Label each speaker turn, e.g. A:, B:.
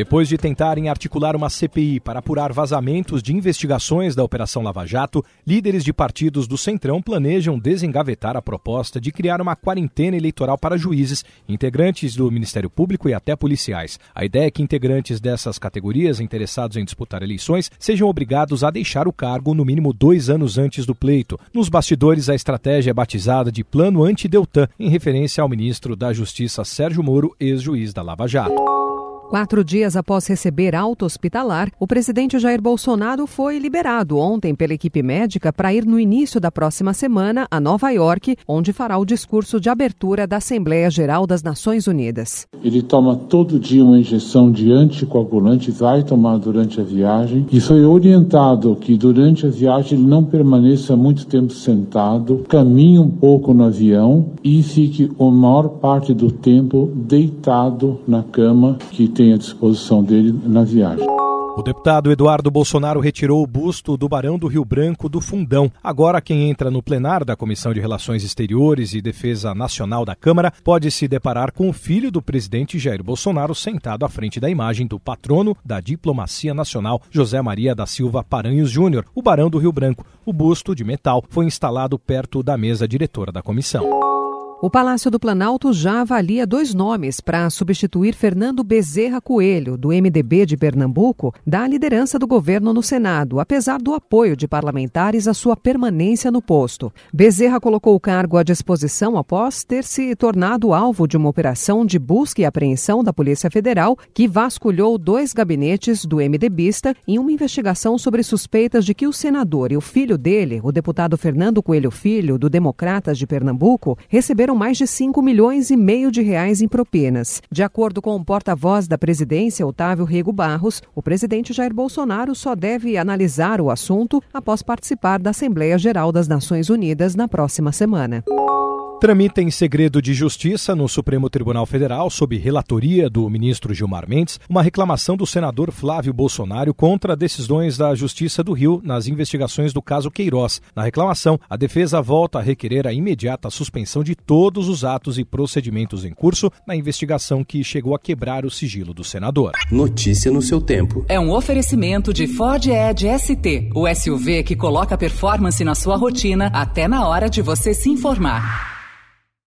A: Depois de tentarem articular uma CPI para apurar vazamentos de investigações da Operação Lava Jato, líderes de partidos do Centrão planejam desengavetar a proposta de criar uma quarentena eleitoral para juízes, integrantes do Ministério Público e até policiais. A ideia é que integrantes dessas categorias interessados em disputar eleições sejam obrigados a deixar o cargo no mínimo dois anos antes do pleito. Nos bastidores, a estratégia é batizada de Plano Anti-Deltan, em referência ao ministro da Justiça Sérgio Moro, ex-juiz da Lava Jato.
B: Quatro dias após receber alta hospitalar, o presidente Jair Bolsonaro foi liberado ontem pela equipe médica para ir no início da próxima semana a Nova York, onde fará o discurso de abertura da Assembleia Geral das Nações Unidas.
C: Ele toma todo dia uma injeção de anticoagulante, vai tomar durante a viagem e foi orientado que durante a viagem ele não permaneça muito tempo sentado, caminhe um pouco no avião e fique a maior parte do tempo deitado na cama que tem à disposição dele na viagem.
A: O deputado Eduardo Bolsonaro retirou o busto do Barão do Rio Branco do Fundão. Agora, quem entra no plenário da Comissão de Relações Exteriores e Defesa Nacional da Câmara pode se deparar com o filho do presidente Jair Bolsonaro sentado à frente da imagem do patrono da diplomacia nacional, José Maria da Silva Paranhos Júnior, o Barão do Rio Branco. O busto de metal foi instalado perto da mesa diretora da comissão.
B: O Palácio do Planalto já avalia dois nomes para substituir Fernando Bezerra Coelho, do MDB de Pernambuco, da liderança do governo no Senado, apesar do apoio de parlamentares à sua permanência no posto. Bezerra colocou o cargo à disposição após ter se tornado alvo de uma operação de busca e apreensão da Polícia Federal que vasculhou dois gabinetes do MDBista em uma investigação sobre suspeitas de que o senador e o filho dele, o deputado Fernando Coelho Filho, do Democratas de Pernambuco, receberam receberam mais de 5 milhões e meio de reais em propinas. De acordo com o porta-voz da presidência, Otávio Rego Barros, o presidente Jair Bolsonaro só deve analisar o assunto após participar da Assembleia Geral das Nações Unidas na próxima semana.
A: Tramita em segredo de justiça no Supremo Tribunal Federal, sob relatoria do ministro Gilmar Mendes, uma reclamação do senador Flávio Bolsonaro contra decisões da Justiça do Rio nas investigações do caso Queiroz. Na reclamação, a defesa volta a requerer a imediata suspensão de todos os atos e procedimentos em curso na investigação que chegou a quebrar o sigilo do senador.
D: Notícia no seu tempo.
E: É um oferecimento de Ford Edge ST, o SUV que coloca performance na sua rotina até na hora de você se informar.